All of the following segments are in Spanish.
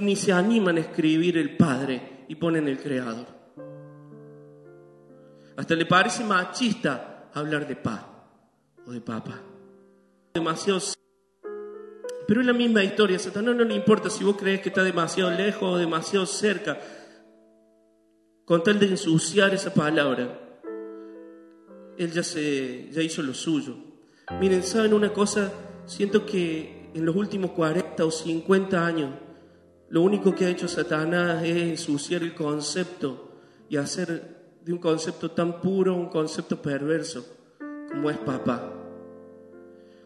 Ni se animan a escribir el Padre y ponen el Creador. Hasta le parece machista hablar de pa o de papá. Demasiado. Pero es la misma historia. Satanás no le importa si vos crees que está demasiado lejos o demasiado cerca. Con tal de ensuciar esa palabra, él ya, se, ya hizo lo suyo. Miren, ¿saben una cosa? Siento que en los últimos 40 o 50 años, lo único que ha hecho Satanás es ensuciar el concepto y hacer de un concepto tan puro un concepto perverso como es papá.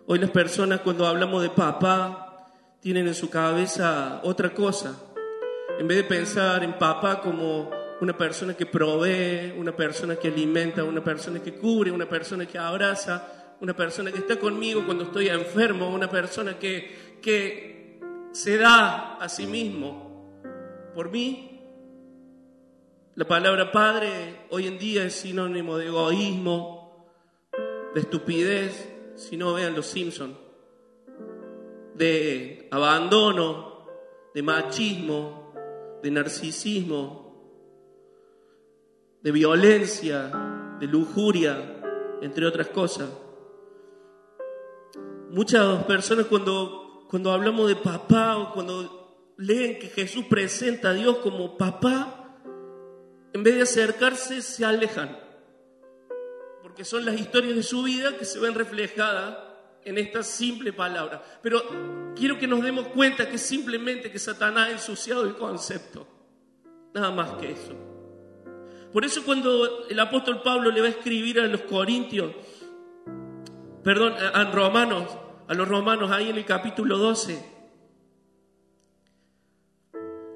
Hoy las personas cuando hablamos de papá tienen en su cabeza otra cosa. En vez de pensar en papá como una persona que provee, una persona que alimenta, una persona que cubre, una persona que abraza, una persona que está conmigo cuando estoy enfermo, una persona que, que se da a sí mismo por mí. La palabra padre hoy en día es sinónimo de egoísmo, de estupidez, si no vean los Simpsons, de abandono, de machismo, de narcisismo, de violencia, de lujuria, entre otras cosas. Muchas personas cuando, cuando hablamos de papá o cuando leen que Jesús presenta a Dios como papá, en vez de acercarse se alejan, porque son las historias de su vida que se ven reflejadas en esta simple palabra. Pero quiero que nos demos cuenta que simplemente que Satanás ha ensuciado el concepto, nada más que eso. Por eso cuando el apóstol Pablo le va a escribir a los corintios, perdón, a romanos, a los romanos ahí en el capítulo 12,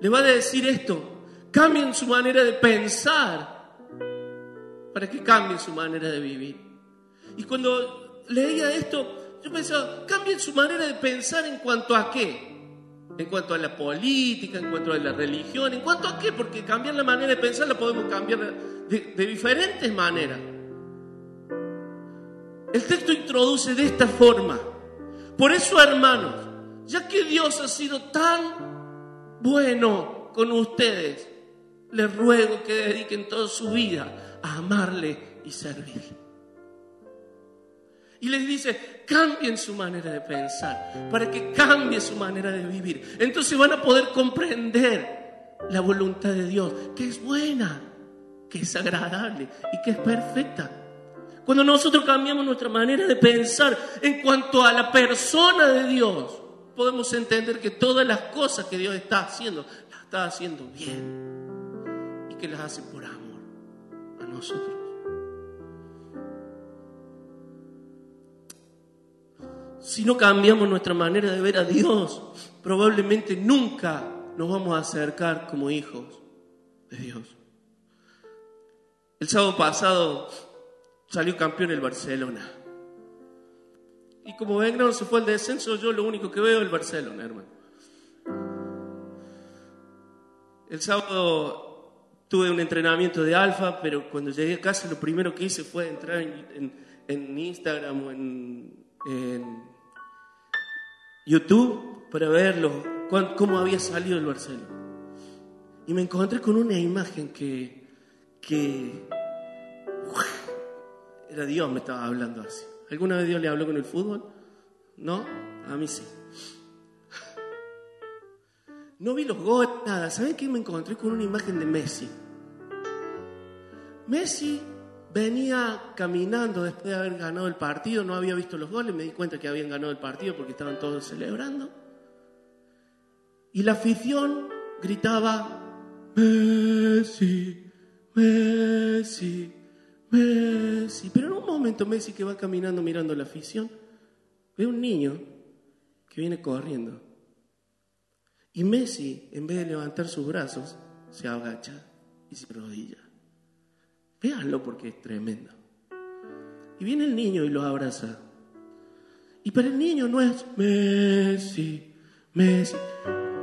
le va a decir esto, cambien su manera de pensar para que cambien su manera de vivir. Y cuando leía esto, yo pensaba, cambien su manera de pensar en cuanto a qué. En cuanto a la política, en cuanto a la religión, en cuanto a qué, porque cambiar la manera de pensar la podemos cambiar de, de diferentes maneras. El texto introduce de esta forma. Por eso, hermanos, ya que Dios ha sido tan bueno con ustedes, les ruego que dediquen toda su vida a amarle y servirle. Y les dice, cambien su manera de pensar para que cambie su manera de vivir. Entonces van a poder comprender la voluntad de Dios, que es buena, que es agradable y que es perfecta. Cuando nosotros cambiamos nuestra manera de pensar en cuanto a la persona de Dios, podemos entender que todas las cosas que Dios está haciendo, las está haciendo bien y que las hace por amor a nosotros. Si no cambiamos nuestra manera de ver a Dios, probablemente nunca nos vamos a acercar como hijos de Dios. El sábado pasado salió campeón el Barcelona. Y como Belgrano se fue al descenso, yo lo único que veo es el Barcelona, hermano. El sábado tuve un entrenamiento de alfa, pero cuando llegué a casa lo primero que hice fue entrar en, en- Instagram o en, en YouTube para verlo, cuán- cómo había salido el Barcelona. Y me encontré con una imagen que, que era Dios me estaba hablando así. ¿Alguna vez Dios le habló con el fútbol? ¿No? A mí sí. No vi los goles, nada. ¿Saben qué? Me encontré con una imagen de Messi. Messi venía caminando después de haber ganado el partido, no había visto los goles, me di cuenta que habían ganado el partido porque estaban todos celebrando. Y la afición gritaba, Messi, Messi, Messi. Pero en un momento Messi que va caminando mirando la afición, ve un niño que viene corriendo. Y Messi, en vez de levantar sus brazos, se agacha y se rodilla. Véanlo porque es tremendo. Y viene el niño y lo abraza. Y para el niño no es Messi, Messi.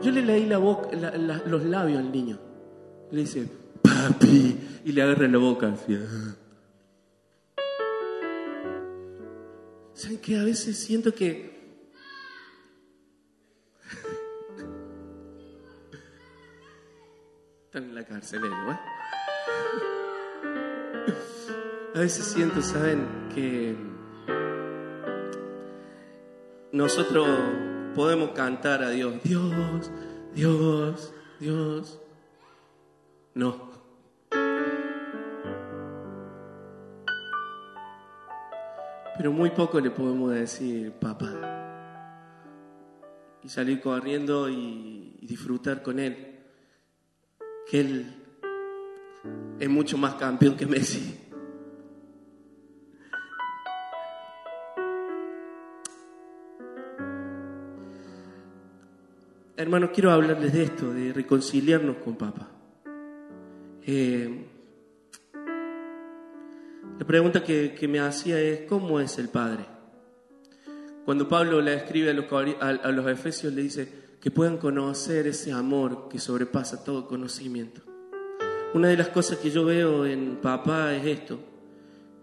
Yo le leí los labios al niño. Le dice, papi. Y le agarra la boca. así. ¿Saben qué? A veces siento que están en la cárcel, ¿eh? A veces siento, ¿saben? Que nosotros podemos cantar a Dios, Dios, Dios, Dios. No. Pero muy poco le podemos decir, papá. Y salir corriendo y, disfrutar con él. Que él es mucho más campeón que Messi. Hermanos, quiero hablarles de esto, de reconciliarnos con papá. Eh, la pregunta que, que me hacía es, ¿cómo es el Padre? Cuando Pablo le escribe a los, a los Efesios, le dice que puedan conocer ese amor que sobrepasa todo conocimiento. Una de las cosas que yo veo en papá es esto,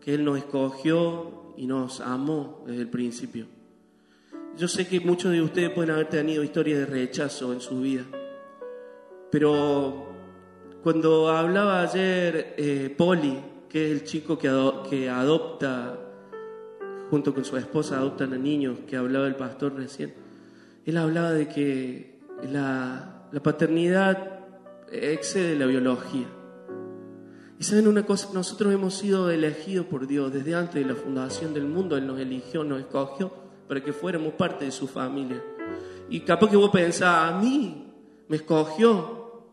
que Él nos escogió y nos amó desde el principio. Yo sé que muchos de ustedes pueden haber tenido historias de rechazo en su vida, pero cuando hablaba ayer eh, Poli, que es el chico que, que adopta, junto con su esposa, adoptan a niños, que hablaba el pastor recién, él hablaba de que la, la paternidad excede la biología. Y saben una cosa, nosotros hemos sido elegidos por Dios desde antes de la fundación del mundo, Él nos eligió, nos escogió para que fuéramos parte de su familia. Y capaz que vos pensás, a mí me escogió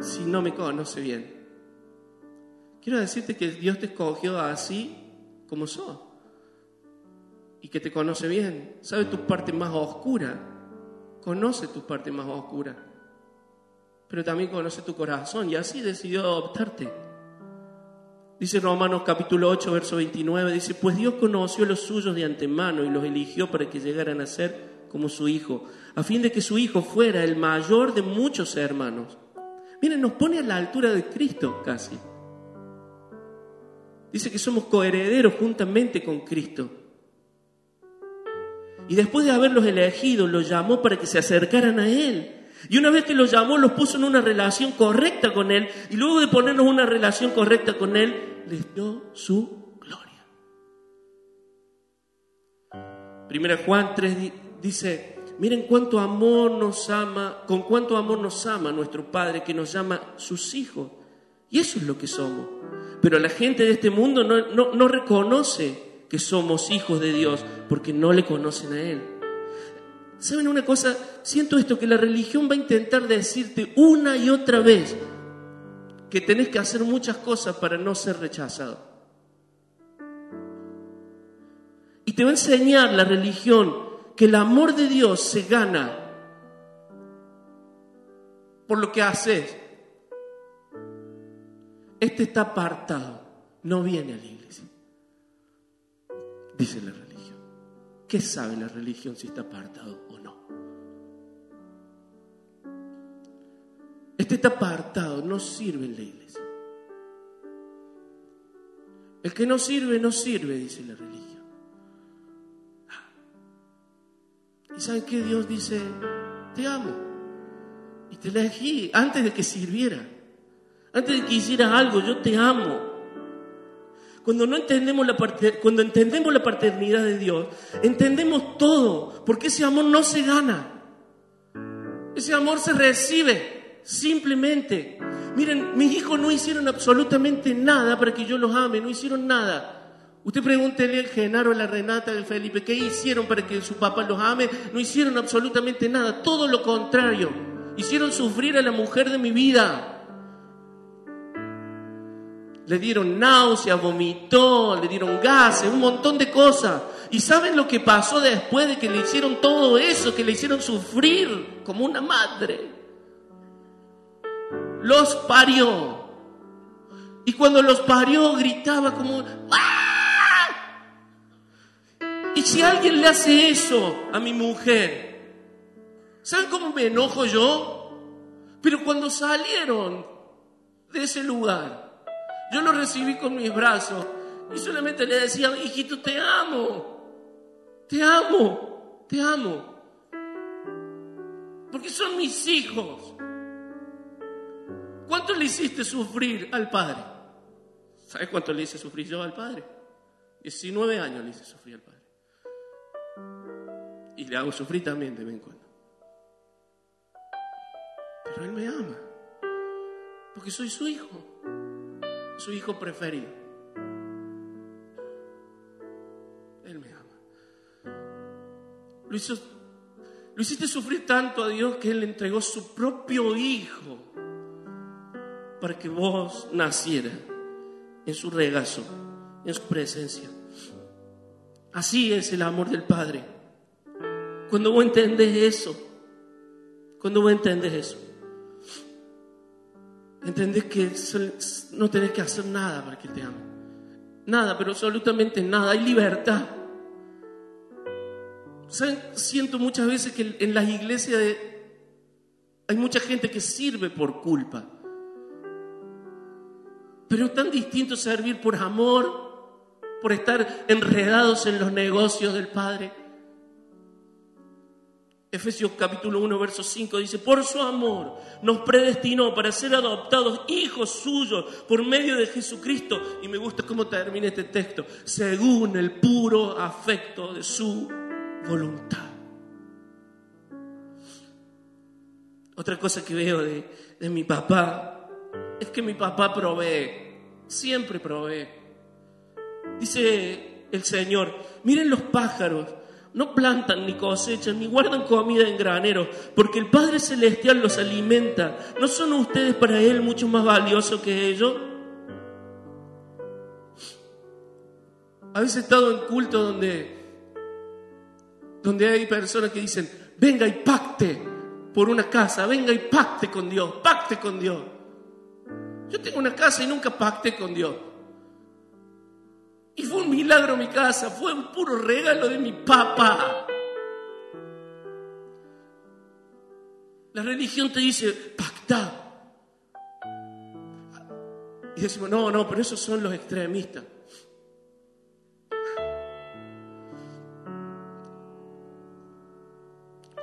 si no me conoce bien. Quiero decirte que Dios te escogió así como sos y que te conoce bien, sabe tu parte más oscura, conoce tu parte más oscura, pero también conoce tu corazón y así decidió adoptarte. Dice Romanos capítulo 8, verso 29, dice, pues Dios conoció los suyos de antemano y los eligió para que llegaran a ser como su Hijo, a fin de que su Hijo fuera el mayor de muchos hermanos. Miren, nos pone a la altura de Cristo casi. Dice que somos coherederos juntamente con Cristo. Y después de haberlos elegido, los llamó para que se acercaran a Él. Y una vez que los llamó, los puso en una relación correcta con Él. Y luego de ponernos una relación correcta con Él, les dio su gloria. Primera Juan 3 di- dice, miren cuánto amor nos ama, con cuánto amor nos ama nuestro Padre que nos llama sus hijos. Y eso es lo que somos. Pero la gente de este mundo no, no- no reconoce que somos hijos de Dios porque no le conocen a Él. ¿Saben una cosa? Siento esto, que la religión va a intentar decirte una y otra vez que tenés que hacer muchas cosas para no ser rechazado. Y te va a enseñar la religión que el amor de Dios se gana por lo que haces. Este está apartado, no viene a la iglesia. Dice la religión. ¿Qué sabe la religión si está apartado o no? Este está apartado, no sirve en la iglesia. El que no sirve, no sirve, dice la religión. ¿Y saben qué? Dios dice, te amo. Y te elegí antes de que sirviera. Antes de que hicieras algo, yo te amo. Cuando no entendemos la parte- cuando entendemos la paternidad de Dios, entendemos todo, porque ese amor no se gana. Ese amor se recibe simplemente. Miren, mis hijos no hicieron absolutamente nada para que yo los ame, no hicieron nada. Usted pregúntele al Genaro, a la Renata, al Felipe, ¿qué hicieron para que su papá los ame? No hicieron absolutamente nada, todo lo contrario. Hicieron sufrir a la mujer de mi vida. Le dieron náuseas, vomitó, le dieron gases, un montón de cosas. ¿Y saben lo que pasó después de que le hicieron todo eso, que le hicieron sufrir como una madre? Los parió. Y cuando los parió gritaba como... ¡Ah! Y si alguien le hace eso a mi mujer, ¿saben cómo me enojo yo? Pero cuando salieron de ese lugar, yo lo recibí con mis brazos y solamente le decía, hijito, te amo, te amo, te amo. Porque son mis hijos. ¿Cuánto le hiciste sufrir al padre? ¿Sabes cuánto le hice sufrir yo al padre? 19 años le hice sufrir al padre. Y le hago sufrir también de vez en cuando. Pero él me ama. Porque soy su hijo su hijo preferido. Él me ama. Lo, hizo, lo hiciste sufrir tanto a Dios que Él le entregó su propio hijo para que vos nacieras en su regazo, en su presencia. Así es el amor del Padre. Cuando vos entendés eso, cuando vos entendés eso, entendés que no tenés que hacer nada para que te ame. Nada, pero absolutamente nada. Hay libertad. Siento muchas veces que en las iglesias hay mucha gente que sirve por culpa. Pero es tan distinto servir por amor, por estar enredados en los negocios del Padre. Efesios capítulo 1, verso 5 dice, por su amor nos predestinó para ser adoptados hijos suyos por medio de Jesucristo. Y me gusta cómo termina este texto, según el puro afecto de su voluntad. Otra cosa que veo de, de mi papá es que mi papá provee, siempre provee. Dice el Señor, miren los pájaros no plantan ni cosechan ni guardan comida en graneros, porque el Padre Celestial los alimenta. ¿No son ustedes para Él mucho más valiosos que ellos? ¿Habéis estado en culto donde, donde hay personas que dicen, venga y pacte por una casa, venga y pacte con Dios, pacte con Dios? Yo tengo una casa y nunca pacté con Dios. Y fue un milagro mi casa, fue un puro regalo de mi papá. La religión te dice, pacta. Y decimos, no, no, pero esos son los extremistas.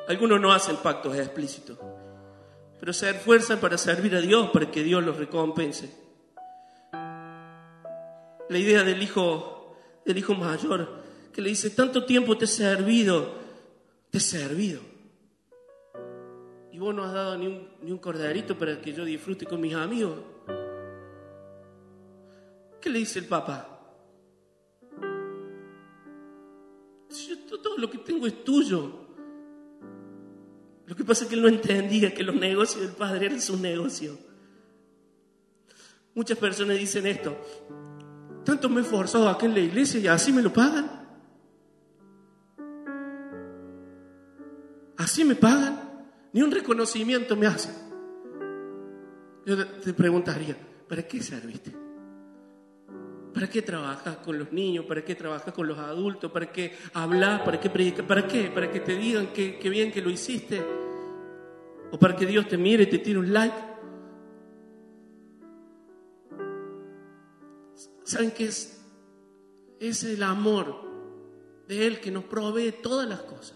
Algunos no hacen pactos explícitos, pero se esfuerzan para servir a Dios, para que Dios los recompense la idea del hijo, del hijo mayor, que le dice, tanto tiempo te he servido, te he servido. Y vos no has dado ni un, ni un corderito para que yo disfrute con mis amigos. ¿Qué le dice el papá? Si yo, todo lo que tengo es tuyo. Lo que pasa es que él no entendía que los negocios del padre eran sus negocios. Muchas personas dicen esto, tanto me he esforzado aquí en la iglesia y así me lo pagan. Así me pagan. Ni un reconocimiento me hacen. Yo te preguntaría, ¿para qué serviste? ¿Para qué trabajas con los niños? ¿Para qué trabajas con los adultos? ¿Para qué hablas? ¿Para qué predicas? ¿Para qué? ¿Para que te digan que, que bien que lo hiciste? ¿O para que Dios te mire y te tire un like? ¿Saben qué es? Es el amor de Él que nos provee todas las cosas.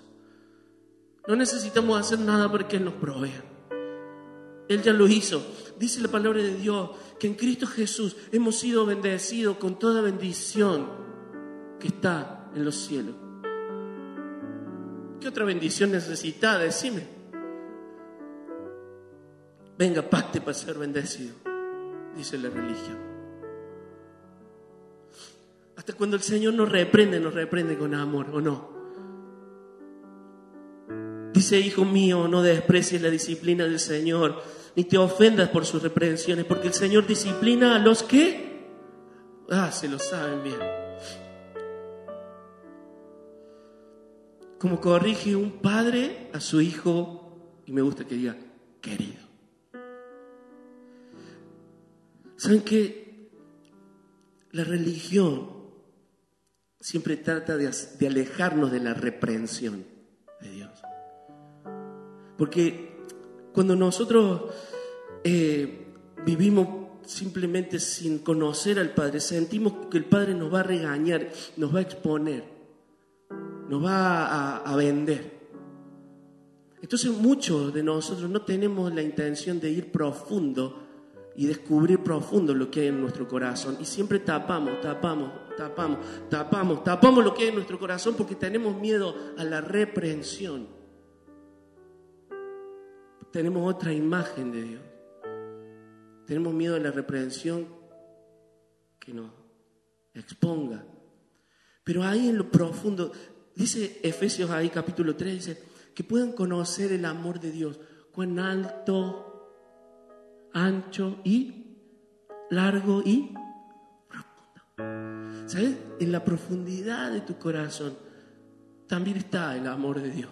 No necesitamos hacer nada para que Él nos provea. Él ya lo hizo. Dice la palabra de Dios que en Cristo Jesús hemos sido bendecidos con toda bendición que está en los cielos. ¿Qué otra bendición necesita? Decime. Venga, pacte para ser bendecido, dice la religión. Cuando el Señor nos reprende, nos reprende con amor, ¿o no? Dice, hijo mío, no desprecies la disciplina del Señor, ni te ofendas por sus reprensiones, porque el Señor disciplina a los que Ah, se lo saben bien. Como corrige un padre a su hijo, y me gusta que diga, querido. ¿Saben que La religión siempre trata de, alejarnos de la reprensión de Dios. Porque cuando nosotros eh, vivimos simplemente sin conocer al Padre, sentimos que el Padre nos va a regañar, nos va a exponer, nos va a, a vender. Entonces muchos de nosotros no tenemos la intención de ir profundo y descubrir profundo lo que hay en nuestro corazón. Y siempre tapamos, tapamos, tapamos, tapamos, tapamos lo que hay en nuestro corazón porque tenemos miedo a la reprensión. Tenemos otra imagen de Dios. Tenemos miedo a la reprensión que nos exponga. Pero ahí en lo profundo, dice Efesios ahí capítulo 3, dice, que puedan conocer el amor de Dios, cuán alto, ancho y largo y profundo. ¿Sabes? En la profundidad de tu corazón también está el amor de Dios.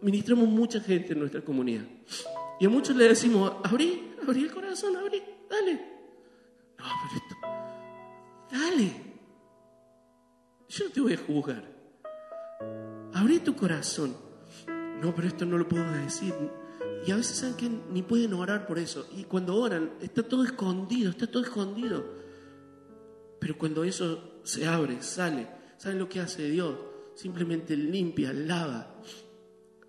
Ministramos mucha gente en nuestra comunidad. Y a muchos le decimos, abrí, abrí el corazón, abrí, dale. No, pero esto, dale. Yo no te voy a juzgar. Abrí tu corazón. No, pero esto no lo puedo decir. Y a veces saben que ni pueden orar por eso. Y cuando oran, está todo escondido, está todo escondido. Pero cuando eso se abre, sale, ¿saben lo que hace Dios? Simplemente limpia, lava,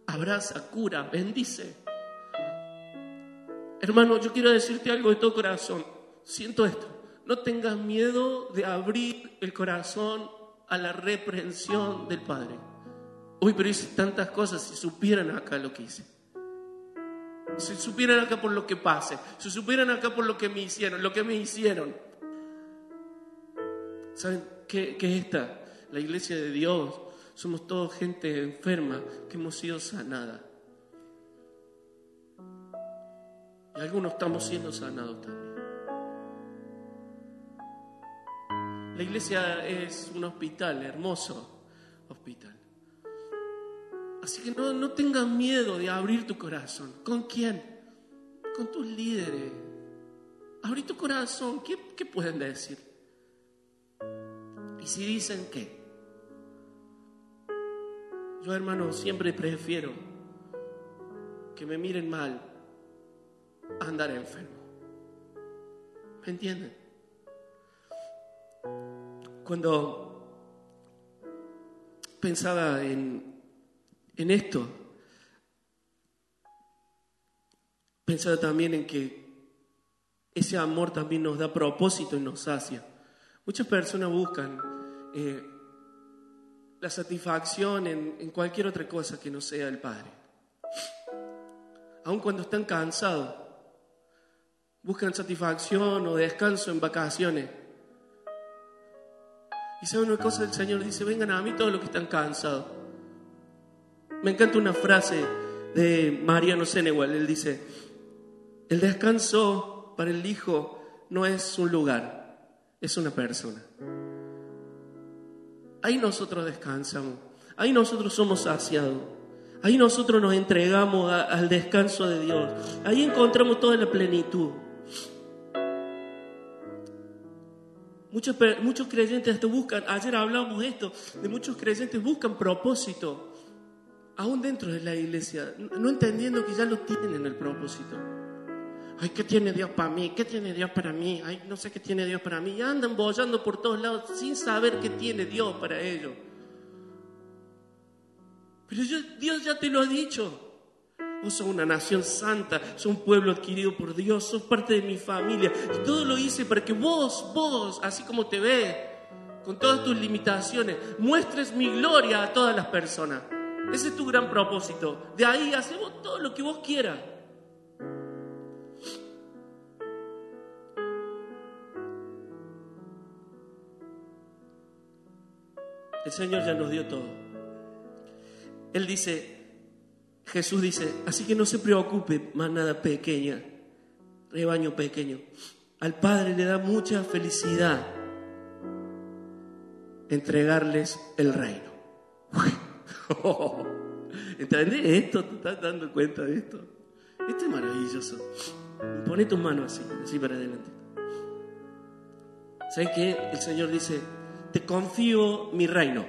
abraza, cura, bendice. Hermano, yo quiero decirte algo de todo corazón. Siento esto. No tengas miedo de abrir el corazón a la reprensión del Padre. Uy, pero hice tantas cosas si supieran acá lo que hice. Si supieran acá por lo que pase. Si supieran acá por lo que me hicieron, lo que me hicieron. ¿Saben qué, qué es esta? La iglesia de Dios. Somos todos gente enferma que hemos sido sanada. Y algunos estamos siendo sanados también. La iglesia es un hospital, hermoso hospital. Así que no, no tengas miedo de abrir tu corazón. ¿Con quién? Con tus líderes. Abrí tu corazón. ¿Qué, qué pueden decir? Y si dicen qué. Yo, hermano, siempre prefiero que me miren mal a andar enfermo. ¿Me entienden? Cuando pensaba en, en esto, pensaba también en que ese amor también nos da propósito y nos sacia. Muchas personas buscan eh, la satisfacción en, en cualquier otra cosa que no sea el Padre. Aun cuando están cansados, buscan satisfacción o descanso en vacaciones. Y saben una cosa, el Señor dice, vengan a mí todos los que están cansados. Me encanta una frase de Mariano Senegal, él dice, el descanso para el Hijo no es un lugar, es una persona. Ahí nosotros descansamos, ahí nosotros somos saciados, ahí nosotros nos entregamos al descanso de Dios, ahí encontramos toda la plenitud. Muchos, muchos creyentes buscan, ayer hablamos de esto, de muchos creyentes buscan propósito, aún dentro de la iglesia, no entendiendo que ya lo tienen el propósito. Ay, ¿qué tiene Dios para mí? ¿Qué tiene Dios para mí? Ay, no sé qué tiene Dios para mí. Y andan bollando por todos lados sin saber qué tiene Dios para ellos. Pero yo- Dios ya te lo ha dicho. Vos sos una nación santa, sos un pueblo adquirido por Dios, sos parte de mi familia. Y todo lo hice para que vos, vos, así como te ves, con todas tus limitaciones, muestres mi gloria a todas las personas. Ese es tu gran propósito. De ahí hacemos todo lo que vos quieras. El Señor ya nos dio todo. Él dice, Jesús dice, así que no se preocupe más nada pequeña, rebaño pequeño, Al Padre le da mucha felicidad entregarles el reino. ¿Entendés esto? ¿Te estás dando cuenta de esto? Esto es maravilloso. Pone tus manos así, así para adelante. ¿Sabes qué? El Señor dice, te confío mi reino.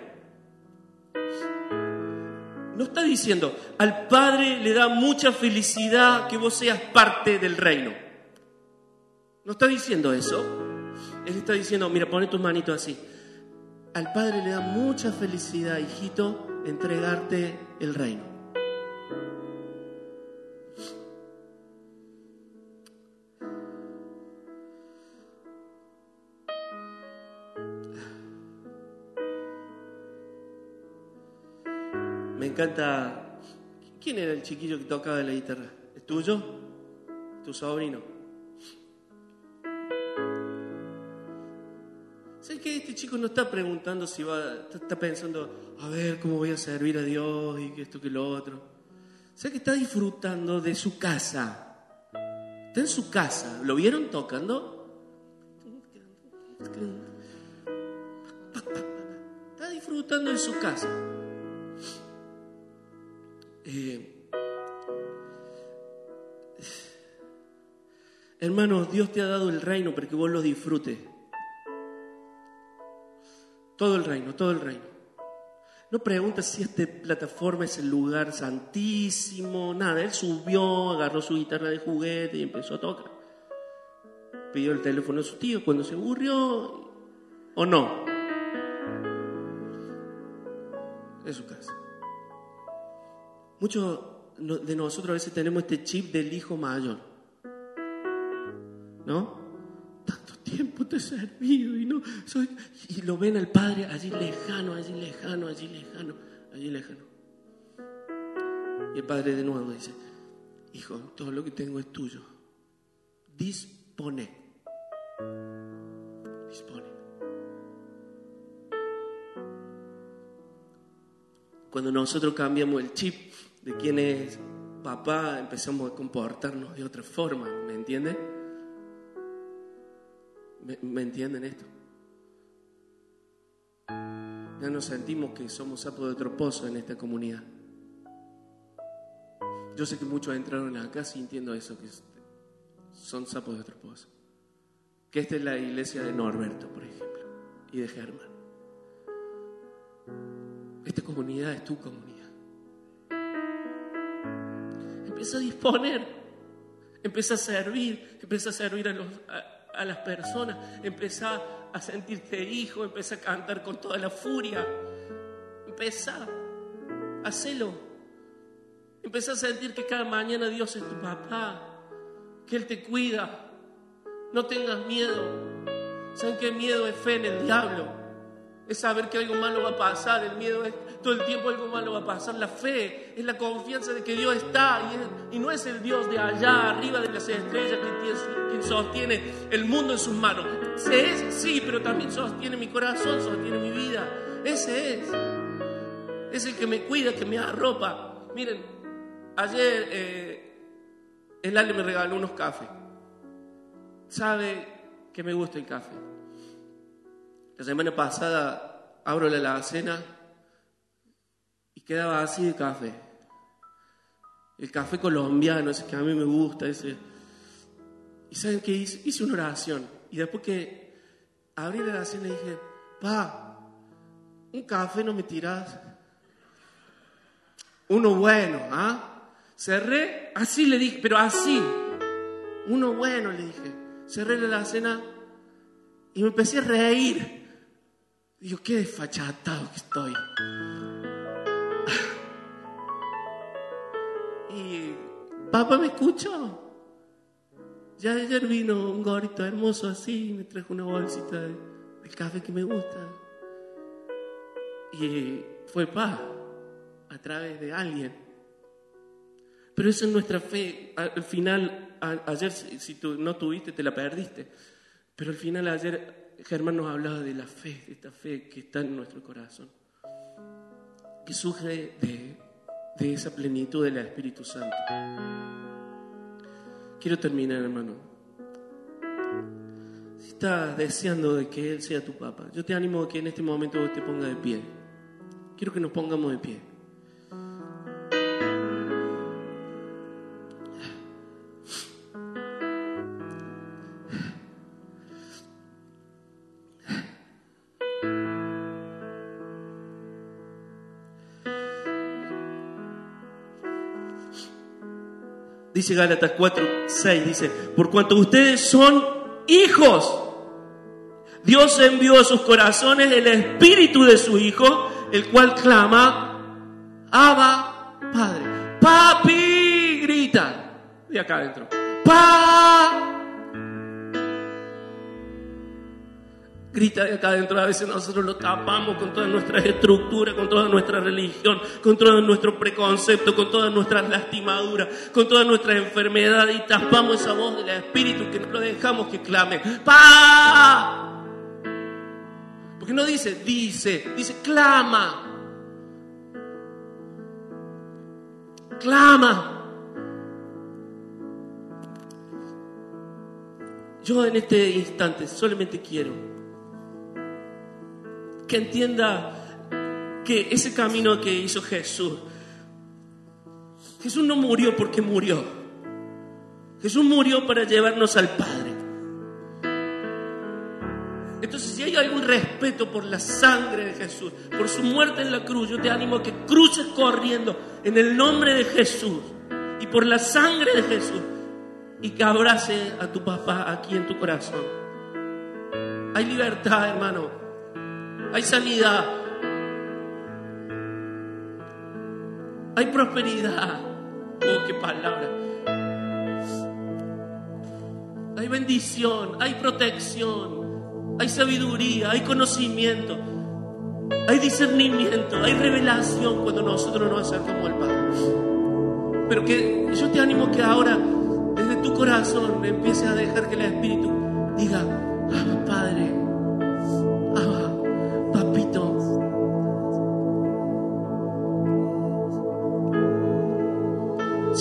No está diciendo, al Padre le da mucha felicidad que vos seas parte del reino. No está diciendo eso. Él está diciendo, mira, pone tus manitos así. Al Padre le da mucha felicidad, hijito, entregarte el reino. Me encanta. ¿Quién era el chiquillo que tocaba la guitarra? ¿Es tuyo? ¿Tu sobrino? ¿Sabes que este chico no está preguntando si va, está- pensando, a ver cómo voy a servir a Dios y esto que lo otro? ¿Sabes que está disfrutando de su casa? Está en su casa. ¿Lo vieron tocando? Está disfrutando en su casa. Eh, hermanos, Dios te ha dado el reino para que vos lo disfrutes. Todo el reino, todo el reino. No preguntes si esta plataforma es el lugar santísimo, nada. Él subió, agarró su guitarra de juguete y empezó a tocar. Pidió el teléfono a su tío cuando se aburrió, o no. Es su casa. Muchos de nosotros a veces tenemos este chip del hijo mayor. ¿No? Tiempo te he servido y no soy. Y lo ven al padre allí lejano, allí lejano, allí lejano, allí lejano. Y el padre de nuevo dice: Hijo, todo lo que tengo es tuyo. Dispone. Dispone. Cuando nosotros cambiamos el chip de quién es papá, empezamos a comportarnos de otra forma, ¿me entienden? ¿Me, entienden esto? Ya nos sentimos que somos sapos de otro pozo en esta comunidad. Yo sé que muchos entraron acá sintiendo eso, que son sapos de otro pozo. Que esta es la iglesia de Norberto, por ejemplo, y de Germán. Esta comunidad es tu comunidad. Empieza a disponer, empieza a servir, empieza a servir a, los, a las personas, empieza a sentirte hijo, empieza a cantar con toda la furia. Empieza, hacelo. Empieza a sentir que cada mañana Dios es tu papá, que Él te cuida. No tengas miedo. ¿Saben qué miedo es fe en el diablo? Es saber que algo malo va a pasar, el miedo es todo el tiempo algo malo va a pasar, la fe es la confianza de que Dios está y, no es el Dios de allá arriba de las estrellas quien sostiene el mundo en sus manos. Se es, sí, pero también sostiene mi corazón, sostiene mi vida. Ese es. Es el que me cuida, que me arropa. Miren, ayer eh, el Ale me regaló unos cafés. Sabe que me gusta el café. La semana pasada abro la alacena y quedaba así de café. El café colombiano, ese que a mí me gusta, ese. Y saben qué hice? Hice una oración. Y después que abrí la alacena dije, pa, un café no me tirás. Uno bueno, ¿ah? Cerré, así le dije, pero así. Uno bueno, le dije. Cerré la alacena y me empecé a reír. Digo, qué desfachatado que estoy. Y papá me escuchó. Ya ayer vino un gorito hermoso así, me trajo una bolsita de, café que me gusta. Y fue paz a través de alguien. Pero eso es nuestra fe. Al final, ayer si, si tú no tuviste, te la perdiste. Pero al final ayer Germán nos hablaba de la fe, de esta fe que está en nuestro corazón. Que surge de, de esa plenitud del Espíritu Santo. Quiero terminar, hermano. si estás deseando de que Él sea tu papá, yo te animo a que en este momento te pongas de pie. Quiero que nos pongamos de pie. Dice Gálatas 4, 6, dice, por cuanto ustedes son hijos, Dios envió a sus corazones el espíritu de su Hijo, el cual clama, Abba, Padre. Papi, grita, de acá adentro. Pa. Grita de acá adentro, a veces nosotros lo tapamos con toda nuestra estructura, con toda nuestra religión, con todo nuestro preconcepto, con todas nuestras lastimaduras, con todas nuestras enfermedades y tapamos esa voz del Espíritu que no lo dejamos que clame. ¡Pa! Porque no dice, dice, dice, clama. Clama. Yo en este instante solamente quiero que entienda que ese camino que hizo Jesús, Jesús no murió porque murió. Jesús murió para llevarnos al Padre. Entonces, si hay algún respeto por la sangre de Jesús, por su muerte en la cruz, yo te animo a que cruces corriendo en el nombre de Jesús y por la sangre de Jesús y que abrace a tu papá aquí en tu corazón. Hay libertad, hermano. Hay sanidad. Hay prosperidad. Oh, qué palabra. Hay bendición, hay protección, hay sabiduría, hay conocimiento, hay discernimiento, hay revelación cuando nosotros nos acercamos al Padre. Pero que yo te animo que ahora, desde tu corazón, empieces a dejar que el Espíritu diga, Padre,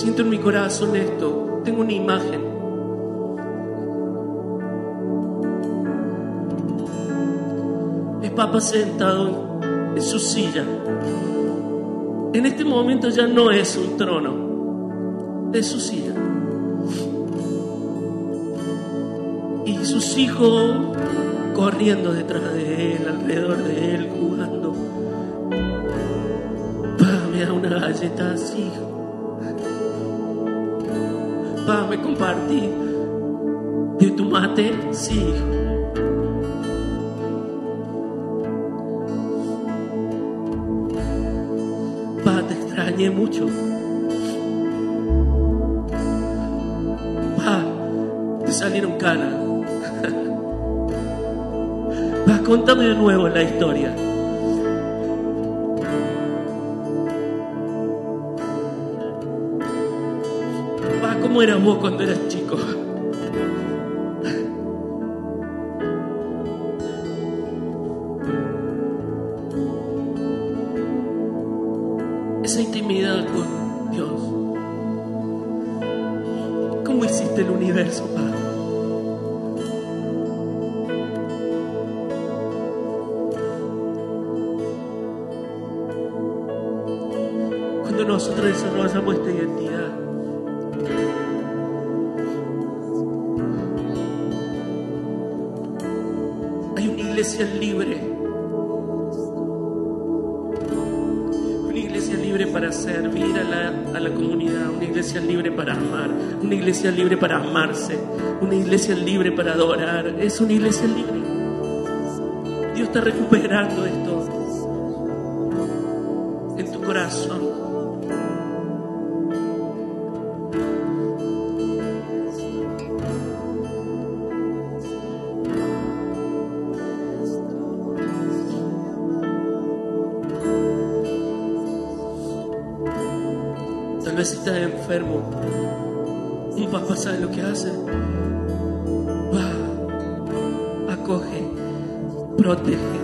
Siento en mi corazón esto, tengo una imagen. Es papá sentado en su silla. En este momento ya no es un trono, es su silla. Y sus hijos corriendo detrás de él, alrededor de él, jugando. Pa, me una galleta así, hijo. Me compartí de tu mate, sí. Pa, te extrañé mucho. Pa, te salieron canas. Pa, contame de nuevo la historia. ¿Cómo eras vos cuando eras chico? Iglesia libre para adorar. Es una iglesia libre. Dios está recuperando esto en tu corazón. Tal vez estás enfermo. Un papá sabe lo que hace. proteger.